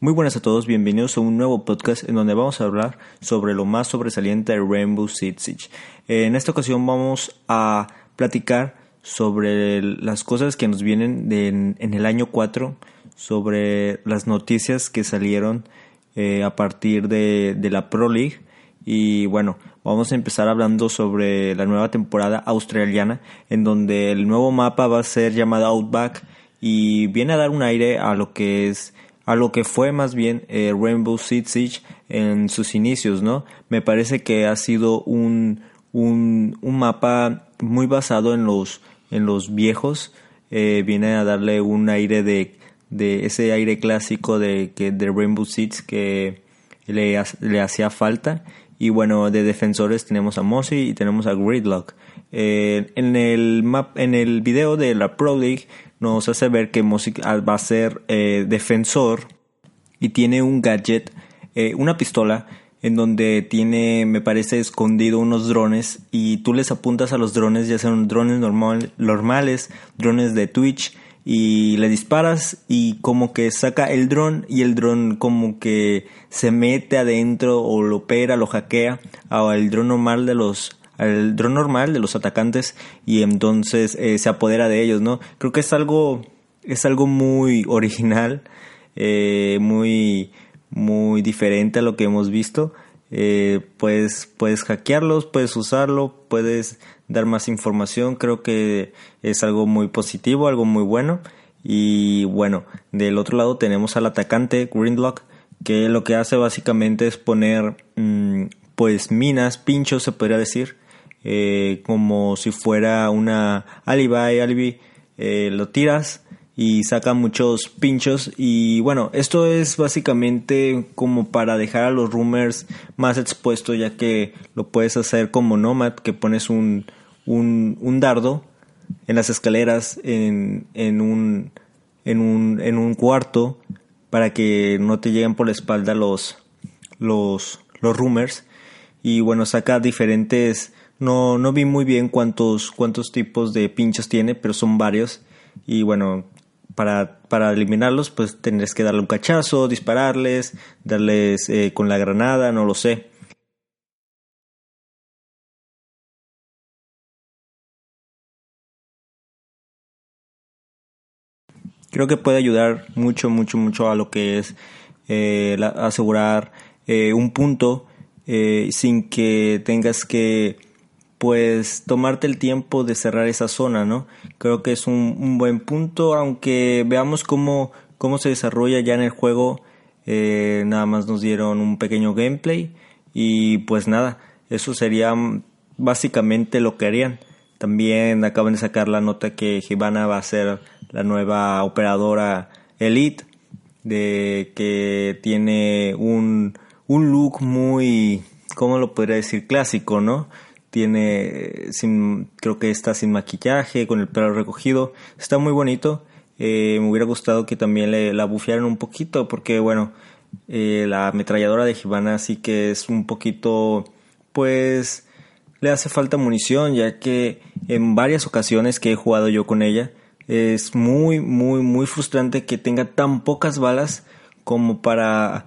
Muy buenas a todos, bienvenidos a un nuevo podcast en donde vamos a hablar sobre lo más sobresaliente de Rainbow Six Siege. En esta ocasión vamos a platicar sobre las cosas que nos vienen en, el año 4, sobre las noticias que salieron eh, a partir de, de la Pro League y bueno, vamos a empezar hablando sobre la nueva temporada australiana en donde el nuevo mapa va a ser llamado Outback y viene a dar un aire a lo que es a lo que fue más bien eh, Rainbow Six Siege en sus inicios, ¿no? Me parece que ha sido un, un, mapa muy basado en los, en los viejos, eh, viene a darle un aire de, de ese aire clásico de, que, de Rainbow Six que le, le hacía falta. Y bueno, de defensores tenemos a Mossy y tenemos a Gridlock. Eh, en, el map, en el video de la Pro League nos hace ver que Mosic va a ser eh, defensor y tiene un gadget, eh, una pistola en donde tiene, me parece, escondido unos drones y tú les apuntas a los drones, ya sean drones normal, normales, drones de Twitch y le disparas y como que saca el dron y el dron como que se mete adentro o lo opera, lo hackea al dron normal de los al dron normal de los atacantes y entonces eh, se apodera de ellos, ¿no? Creo que es algo, es algo muy original, eh, muy, muy diferente a lo que hemos visto. Eh, puedes, puedes hackearlos, puedes usarlo, puedes dar más información. Creo que es algo muy positivo, algo muy bueno. Y bueno, del otro lado tenemos al atacante Greenlock, que lo que hace básicamente es poner mm, pues minas, pinchos se podría decir, eh, como si fuera una alibi, alibi, eh, lo tiras y saca muchos pinchos. Y bueno, esto es básicamente como para dejar a los rumors más expuestos ya que lo puedes hacer como Nomad, que pones un, un, dardo en las escaleras en, en, un, en, un, en un cuarto para que no te lleguen por la espalda los, los, los rumors. Y bueno, saca diferentes no, no vi muy bien cuántos, cuántos tipos de pinchos tiene, pero son varios. Y bueno, para, para eliminarlos, pues tendrás que darle un cachazo, dispararles, darles eh, con la granada, no lo sé. Creo que puede ayudar mucho, mucho, mucho a lo que es eh, asegurar eh, un punto sin que tengas que pues tomarte el tiempo de cerrar esa zona, ¿no? Creo que es un, buen punto, aunque veamos cómo, cómo se desarrolla ya en el juego, eh, nada más nos dieron un pequeño gameplay y pues nada, eso sería básicamente lo que harían. También acaban de sacar la nota que Hibana va a ser la nueva operadora Elite, de que tiene un, un look muy, ¿cómo lo podría decir? Clásico, ¿no? Tiene sin, creo que está sin maquillaje, con el pelo recogido, está muy bonito. Eh, me hubiera gustado que también le, la bufearan un poquito, porque bueno, eh, la ametralladora de Gibana sí que es un poquito, pues, le hace falta munición, ya que en varias ocasiones que he jugado yo con ella, es muy, muy, muy frustrante que tenga tan pocas balas como para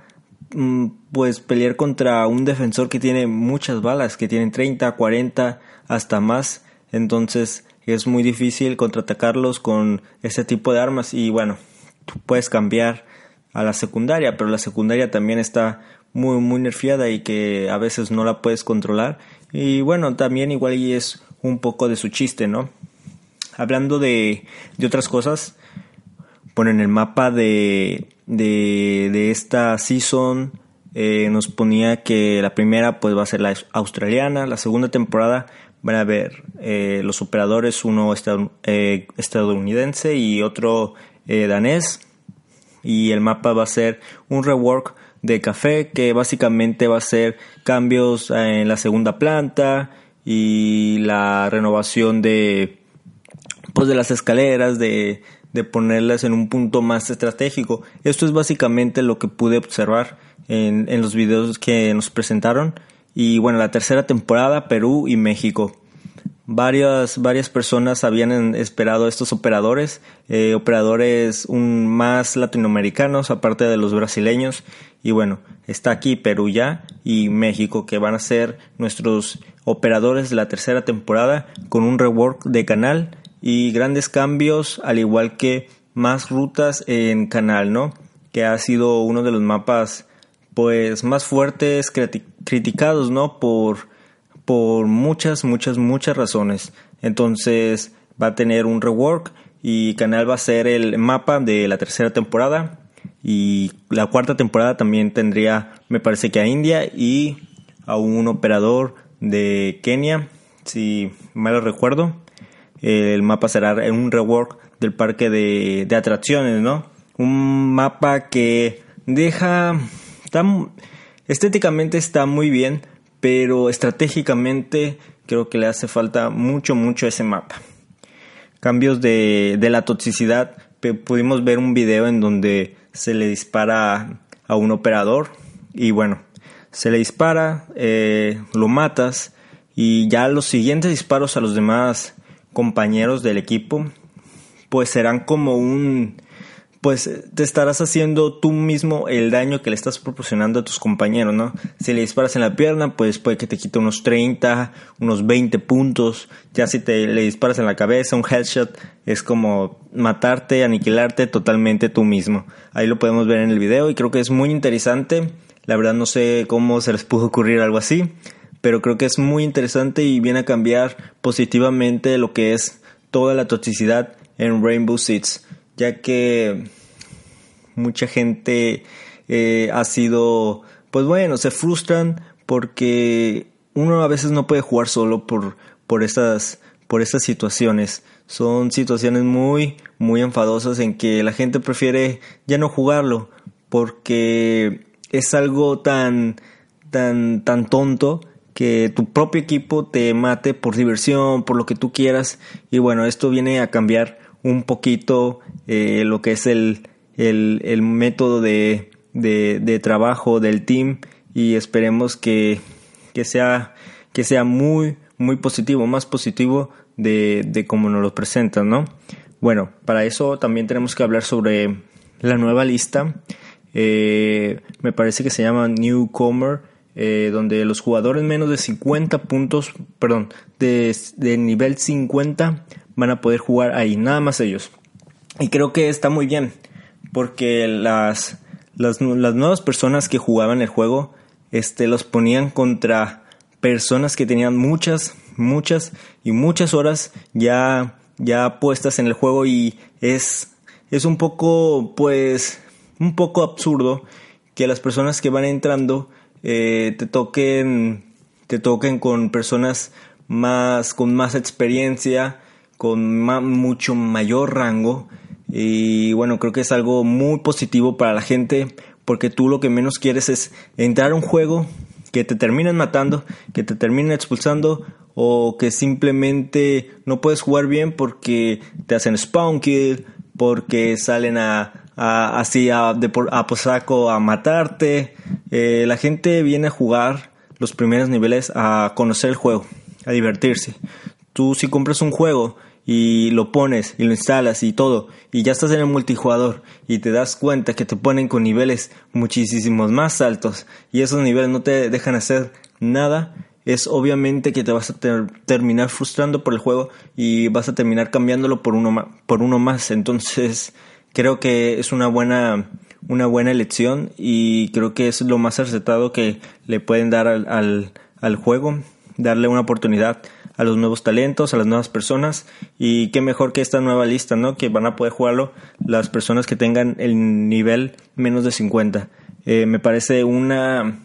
pues pelear contra un defensor que tiene muchas balas, que tienen 30, 40, hasta más. Entonces es muy difícil contraatacarlos con ese tipo de armas y bueno, tú puedes cambiar a la secundaria, pero la secundaria también está muy muy nerfeada y que a veces no la puedes controlar y bueno, también igual y es un poco de su chiste, ¿no? Hablando de, de otras cosas, bueno, en el mapa de, de, esta season eh, nos ponía que la primera pues va a ser la australiana, la segunda temporada van a ver eh, los operadores, uno eh, estadounidense y otro danés y el mapa va a ser un rework de café que básicamente va a ser cambios en la segunda planta y la renovación de pues de las escaleras de de ponerlas en un punto más estratégico. Esto es básicamente lo que pude observar en, en los videos que nos presentaron. Y bueno, la tercera temporada, Perú y México. varias, varias personas habían esperado estos operadores, eh, operadores más latinoamericanos aparte de los brasileños y bueno, está aquí Perú ya y México que van a ser nuestros operadores de la tercera temporada con un rework de canal y grandes cambios al igual que más rutas en canal, ¿no? Que ha sido uno de los mapas pues más fuertes criticados, ¿no? Por por muchas, muchas, muchas razones. Entonces va a tener un rework y Canal va a ser el mapa de la tercera temporada y la cuarta temporada también tendría, me parece que a India y a un operador de Kenia, si mal recuerdo. El mapa será un rework del parque de, de atracciones, ¿no? Un mapa que deja... estéticamente está muy bien, pero estratégicamente creo que le hace falta mucho, mucho ese mapa. Cambios de, la toxicidad, pudimos ver un video en donde se le dispara a un operador y bueno, se le dispara, eh, lo matas y ya los siguientes disparos a los demás compañeros del equipo pues serán como un pues te estarás haciendo tú mismo el daño que le estás proporcionando a tus compañeros, ¿no? Si le disparas en la pierna, pues puede que te quite unos 30, unos 20 puntos. Ya si te le disparas en la cabeza, un headshot, es como matarte, aniquilarte totalmente tú mismo. Ahí lo podemos ver en el video y creo que es muy interesante. La verdad no sé cómo se les pudo ocurrir algo así, pero creo que es muy interesante y viene a cambiar positivamente lo que es toda la toxicidad en Rainbow Six ya que mucha gente eh, ha sido, pues bueno, se frustran porque uno a veces no puede jugar solo por, por, estas, por estas situaciones. Son situaciones muy, muy enfadosas en que la gente prefiere ya no jugarlo porque es algo tan, tan, tan tonto que tu propio equipo te mate por diversión, por lo que tú quieras. Y bueno, esto viene a cambiar un poquito eh, lo que es el, el, método de, de, trabajo del team y esperemos que, que, sea, que sea muy, muy positivo, más positivo de, de cómo nos lo presentan, ¿no? Bueno, para eso también tenemos que hablar sobre la nueva lista. Eh, me parece que se llama Newcomer, eh, donde los jugadores menos de 50 puntos, perdón, de, nivel 50 van a poder jugar ahí, nada más ellos. Y creo que está muy bien, porque las, las, nuevas personas que jugaban el juego este, los ponían contra personas que tenían muchas, muchas y muchas horas ya, ya puestas en el juego y es, es un poco, pues, un poco absurdo que las personas que van entrando eh, te toquen, te toquen con personas más, con más experiencia, con mucho mayor rango y bueno, creo que es algo muy positivo para la gente porque tú lo que menos quieres es entrar a un juego que te terminen matando, que te terminen expulsando o que simplemente no puedes jugar bien porque te hacen spawn kill, porque salen a, así a, de, a posaco a matarte. Eh, la gente viene a jugar los primeros niveles a conocer el juego, a divertirse. Tú si compras un juego y lo pones y lo instalas y todo y ya estás en el multijugador y te das cuenta que te ponen con niveles muchísimos más altos y esos niveles no te dejan hacer nada, es obviamente que te vas a terminar frustrando por el juego y vas a terminar cambiándolo por uno, por uno más. Entonces creo que es una buena, una buena elección y creo que es lo más acertado que le pueden dar al, al, juego, darle una oportunidad a los nuevos talentos, a las nuevas personas y qué mejor que esta nueva lista, ¿no? Que van a poder jugarlo las personas que tengan el nivel menos de 50. Eh, me parece una,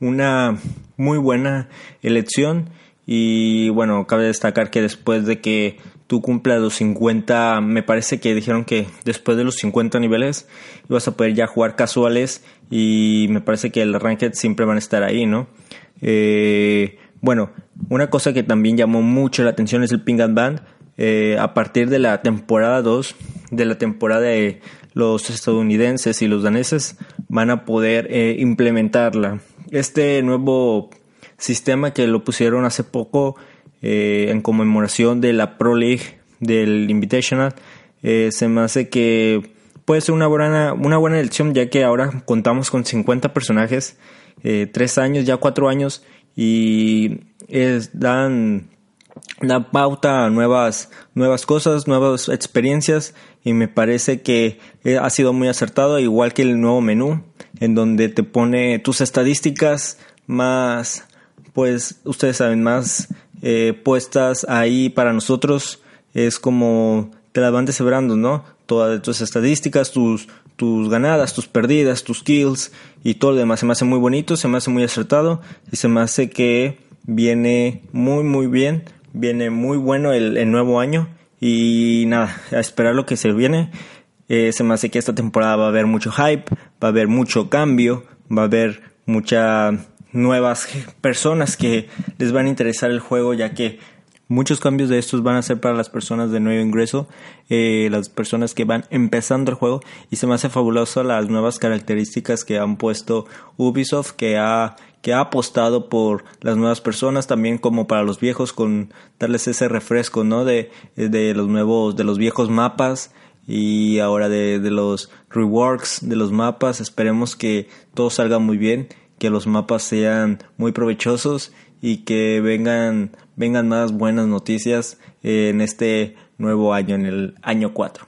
una muy buena elección y bueno, cabe destacar que después de que tú cumplas los 50, me parece que dijeron que después de los 50 niveles ibas a poder ya jugar casuales y me parece que el ranked siempre van a estar ahí, ¿no? Eh, bueno, una cosa que también llamó mucho la atención es el Ping and Band. Eh, a partir de la temporada 2, de la temporada de los estadounidenses y los daneses, van a poder eh, implementarla. Este nuevo sistema que lo pusieron hace poco eh, en conmemoración de la Pro League del Invitational. Eh, se me hace que puede ser una buena, una buena elección ya que ahora contamos con 50 personajes, eh, 3 años, ya 4 años y dan, dan pauta a nuevas, nuevas cosas, nuevas experiencias y me parece que eh, ha sido muy acertado, igual que el nuevo menú, en donde te pone tus estadísticas más, pues ustedes saben, más eh, puestas ahí para nosotros. Es como te las van deshebrando, ¿no? Todas tus estadísticas, tus, tus ganadas, tus perdidas, tus kills y todo lo demás. Se me hace muy bonito, se me hace muy acertado y se me hace que viene muy, muy bien. Viene muy bueno el, el nuevo año y nada, a esperar lo que se viene. Eh, se me hace que esta temporada va a haber mucho hype, va a haber mucho cambio, va a haber muchas nuevas personas que les van a interesar el juego ya que muchos cambios de estos van a ser para las personas de nuevo ingreso, eh, las personas que van empezando el juego. Y se me hace fabuloso las nuevas características que han puesto Ubisoft que ha que ha apostado por las nuevas personas también como para los viejos con darles ese refresco no de, de los nuevos de los viejos mapas y ahora de, de los reworks de los mapas. Esperemos que todo salga muy bien que los mapas sean muy provechosos y que vengan vengan más buenas noticias en este nuevo año en el año 4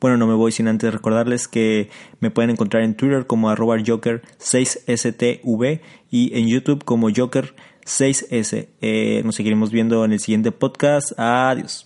bueno, no me voy sin antes recordarles que me pueden encontrar en Twitter como arroba Joker6stv y en YouTube como Joker6s. Eh, nos seguiremos viendo en el siguiente podcast. Adiós.